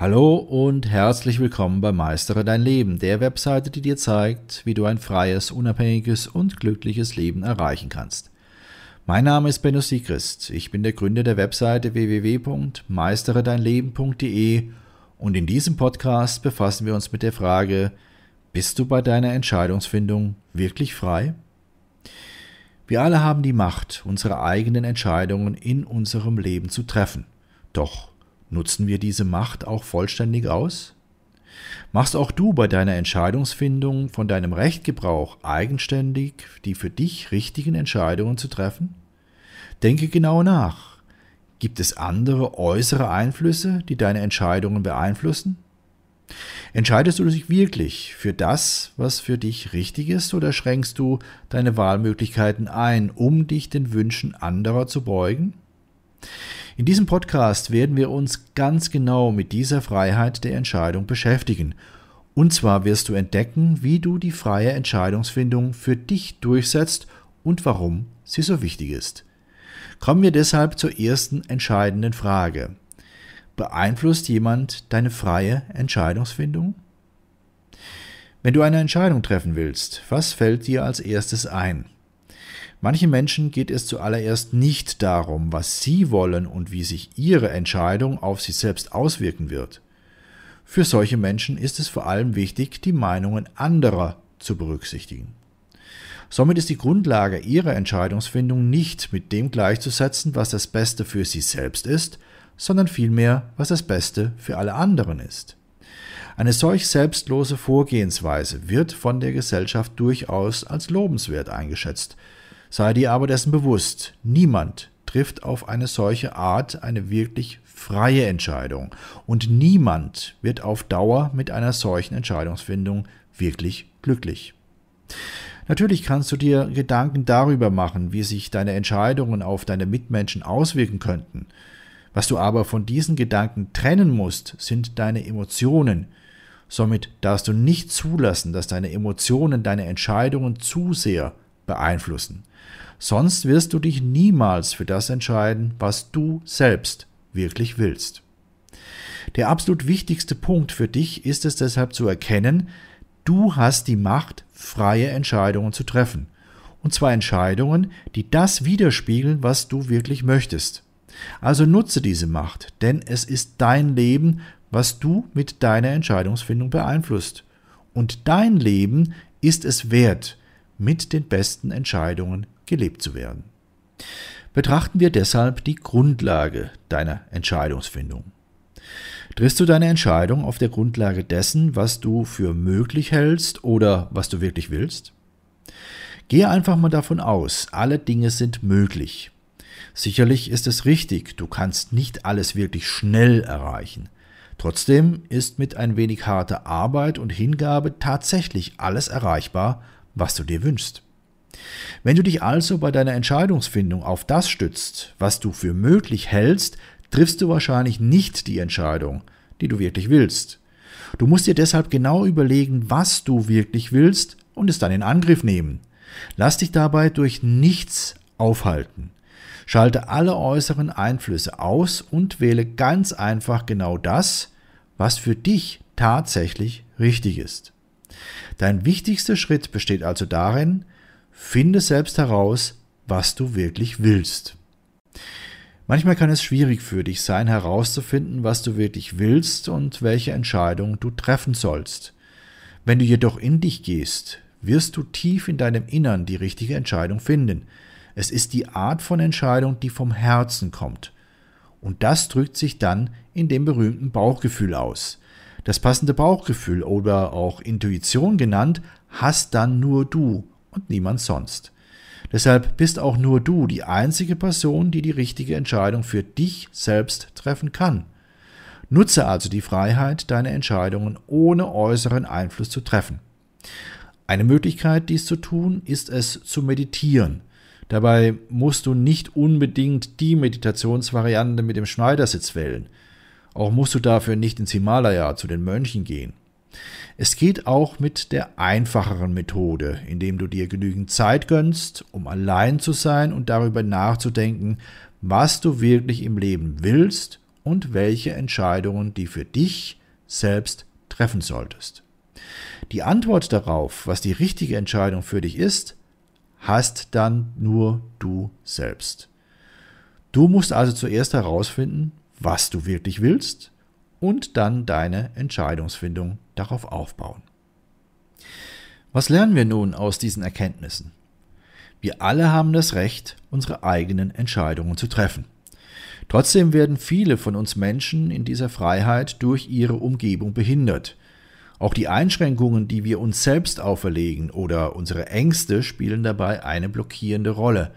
Hallo und herzlich willkommen bei Meistere dein Leben, der Webseite, die dir zeigt, wie du ein freies, unabhängiges und glückliches Leben erreichen kannst. Mein Name ist Benno Siegrist. Ich bin der Gründer der Webseite www.meisteredeinleben.de und in diesem Podcast befassen wir uns mit der Frage, bist du bei deiner Entscheidungsfindung wirklich frei? Wir alle haben die Macht, unsere eigenen Entscheidungen in unserem Leben zu treffen. Doch Nutzen wir diese Macht auch vollständig aus? Machst auch du bei deiner Entscheidungsfindung von deinem Recht Gebrauch, eigenständig die für dich richtigen Entscheidungen zu treffen? Denke genau nach. Gibt es andere äußere Einflüsse, die deine Entscheidungen beeinflussen? Entscheidest du dich wirklich für das, was für dich richtig ist, oder schränkst du deine Wahlmöglichkeiten ein, um dich den Wünschen anderer zu beugen? In diesem Podcast werden wir uns ganz genau mit dieser Freiheit der Entscheidung beschäftigen. Und zwar wirst du entdecken, wie du die freie Entscheidungsfindung für dich durchsetzt und warum sie so wichtig ist. Kommen wir deshalb zur ersten entscheidenden Frage. Beeinflusst jemand deine freie Entscheidungsfindung? Wenn du eine Entscheidung treffen willst, was fällt dir als erstes ein? Manchen Menschen geht es zuallererst nicht darum, was sie wollen und wie sich ihre Entscheidung auf sie selbst auswirken wird. Für solche Menschen ist es vor allem wichtig, die Meinungen anderer zu berücksichtigen. Somit ist die Grundlage ihrer Entscheidungsfindung nicht mit dem gleichzusetzen, was das Beste für sie selbst ist, sondern vielmehr, was das Beste für alle anderen ist. Eine solch selbstlose Vorgehensweise wird von der Gesellschaft durchaus als lobenswert eingeschätzt, Sei dir aber dessen bewusst, niemand trifft auf eine solche Art eine wirklich freie Entscheidung und niemand wird auf Dauer mit einer solchen Entscheidungsfindung wirklich glücklich. Natürlich kannst du dir Gedanken darüber machen, wie sich deine Entscheidungen auf deine Mitmenschen auswirken könnten. Was du aber von diesen Gedanken trennen musst, sind deine Emotionen. Somit darfst du nicht zulassen, dass deine Emotionen deine Entscheidungen zu sehr beeinflussen. Sonst wirst du dich niemals für das entscheiden, was du selbst wirklich willst. Der absolut wichtigste Punkt für dich ist es deshalb zu erkennen, du hast die Macht, freie Entscheidungen zu treffen. Und zwar Entscheidungen, die das widerspiegeln, was du wirklich möchtest. Also nutze diese Macht, denn es ist dein Leben, was du mit deiner Entscheidungsfindung beeinflusst. Und dein Leben ist es wert, mit den besten Entscheidungen gelebt zu werden. Betrachten wir deshalb die Grundlage deiner Entscheidungsfindung. Triffst du deine Entscheidung auf der Grundlage dessen, was du für möglich hältst oder was du wirklich willst? Gehe einfach mal davon aus, alle Dinge sind möglich. Sicherlich ist es richtig, du kannst nicht alles wirklich schnell erreichen. Trotzdem ist mit ein wenig harter Arbeit und Hingabe tatsächlich alles erreichbar, was du dir wünschst. Wenn du dich also bei deiner Entscheidungsfindung auf das stützt, was du für möglich hältst, triffst du wahrscheinlich nicht die Entscheidung, die du wirklich willst. Du musst dir deshalb genau überlegen, was du wirklich willst und es dann in Angriff nehmen. Lass dich dabei durch nichts aufhalten. Schalte alle äußeren Einflüsse aus und wähle ganz einfach genau das, was für dich tatsächlich richtig ist. Dein wichtigster Schritt besteht also darin, Finde selbst heraus, was du wirklich willst. Manchmal kann es schwierig für dich sein, herauszufinden, was du wirklich willst und welche Entscheidung du treffen sollst. Wenn du jedoch in dich gehst, wirst du tief in deinem Innern die richtige Entscheidung finden. Es ist die Art von Entscheidung, die vom Herzen kommt. Und das drückt sich dann in dem berühmten Bauchgefühl aus. Das passende Bauchgefühl oder auch Intuition genannt, hast dann nur du und niemand sonst. Deshalb bist auch nur du die einzige Person, die die richtige Entscheidung für dich selbst treffen kann. Nutze also die Freiheit, deine Entscheidungen ohne äußeren Einfluss zu treffen. Eine Möglichkeit, dies zu tun, ist es zu meditieren. Dabei musst du nicht unbedingt die Meditationsvariante mit dem Schneidersitz wählen. Auch musst du dafür nicht ins Himalaya zu den Mönchen gehen. Es geht auch mit der einfacheren Methode, indem du dir genügend Zeit gönnst, um allein zu sein und darüber nachzudenken, was du wirklich im Leben willst und welche Entscheidungen du für dich selbst treffen solltest. Die Antwort darauf, was die richtige Entscheidung für dich ist, hast dann nur du selbst. Du musst also zuerst herausfinden, was du wirklich willst und dann deine Entscheidungsfindung darauf aufbauen. Was lernen wir nun aus diesen Erkenntnissen? Wir alle haben das Recht, unsere eigenen Entscheidungen zu treffen. Trotzdem werden viele von uns Menschen in dieser Freiheit durch ihre Umgebung behindert. Auch die Einschränkungen, die wir uns selbst auferlegen oder unsere Ängste spielen dabei eine blockierende Rolle.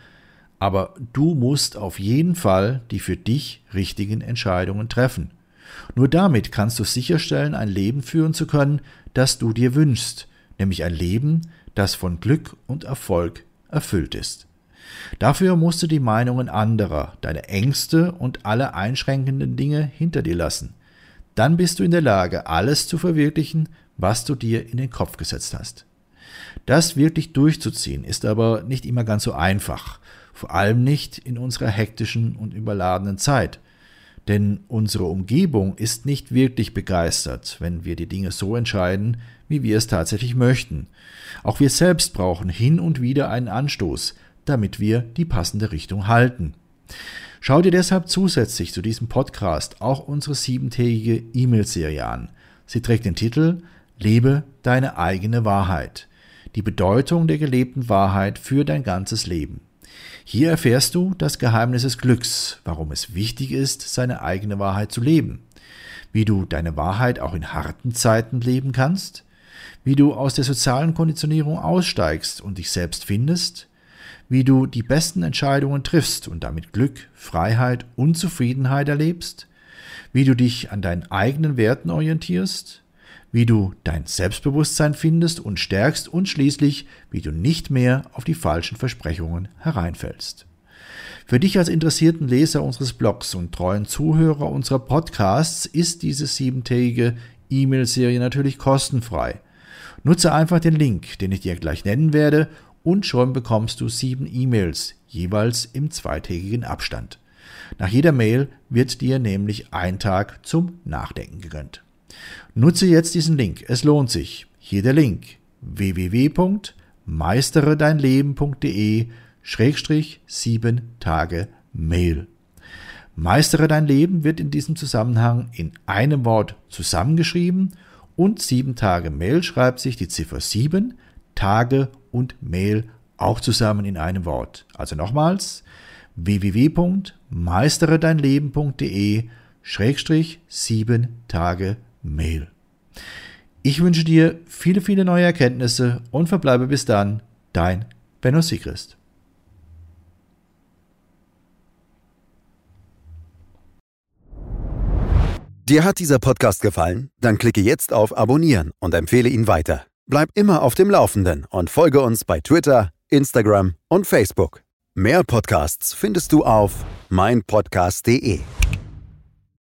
Aber du musst auf jeden Fall die für dich richtigen Entscheidungen treffen. Nur damit kannst du sicherstellen, ein Leben führen zu können, das du dir wünschst, nämlich ein Leben, das von Glück und Erfolg erfüllt ist. Dafür musst du die Meinungen anderer, deine Ängste und alle einschränkenden Dinge hinter dir lassen. Dann bist du in der Lage, alles zu verwirklichen, was du dir in den Kopf gesetzt hast. Das wirklich durchzuziehen ist aber nicht immer ganz so einfach, vor allem nicht in unserer hektischen und überladenen Zeit. Denn unsere Umgebung ist nicht wirklich begeistert, wenn wir die Dinge so entscheiden, wie wir es tatsächlich möchten. Auch wir selbst brauchen hin und wieder einen Anstoß, damit wir die passende Richtung halten. Schau dir deshalb zusätzlich zu diesem Podcast auch unsere siebentägige E-Mail-Serie an. Sie trägt den Titel Lebe deine eigene Wahrheit. Die Bedeutung der gelebten Wahrheit für dein ganzes Leben. Hier erfährst du das Geheimnis des Glücks, warum es wichtig ist, seine eigene Wahrheit zu leben, wie du deine Wahrheit auch in harten Zeiten leben kannst, wie du aus der sozialen Konditionierung aussteigst und dich selbst findest, wie du die besten Entscheidungen triffst und damit Glück, Freiheit und Zufriedenheit erlebst, wie du dich an deinen eigenen Werten orientierst, wie du dein Selbstbewusstsein findest und stärkst und schließlich, wie du nicht mehr auf die falschen Versprechungen hereinfällst. Für dich als interessierten Leser unseres Blogs und treuen Zuhörer unserer Podcasts ist diese siebentägige E-Mail-Serie natürlich kostenfrei. Nutze einfach den Link, den ich dir gleich nennen werde, und schon bekommst du sieben E-Mails, jeweils im zweitägigen Abstand. Nach jeder Mail wird dir nämlich ein Tag zum Nachdenken gegönnt. Nutze jetzt diesen Link, es lohnt sich. Hier der Link www.meisteredeinleben.de Schrägstrich sieben Tage Mail. Meistere dein Leben wird in diesem Zusammenhang in einem Wort zusammengeschrieben und sieben Tage Mail schreibt sich die Ziffer sieben Tage und Mail auch zusammen in einem Wort. Also nochmals www.meisteredeinleben.de Schrägstrich sieben Tage Mail. Ich wünsche dir viele, viele neue Erkenntnisse und verbleibe bis dann dein Benno Sigrist. Dir hat dieser Podcast gefallen? Dann klicke jetzt auf Abonnieren und empfehle ihn weiter. Bleib immer auf dem Laufenden und folge uns bei Twitter, Instagram und Facebook. Mehr Podcasts findest du auf meinpodcast.de.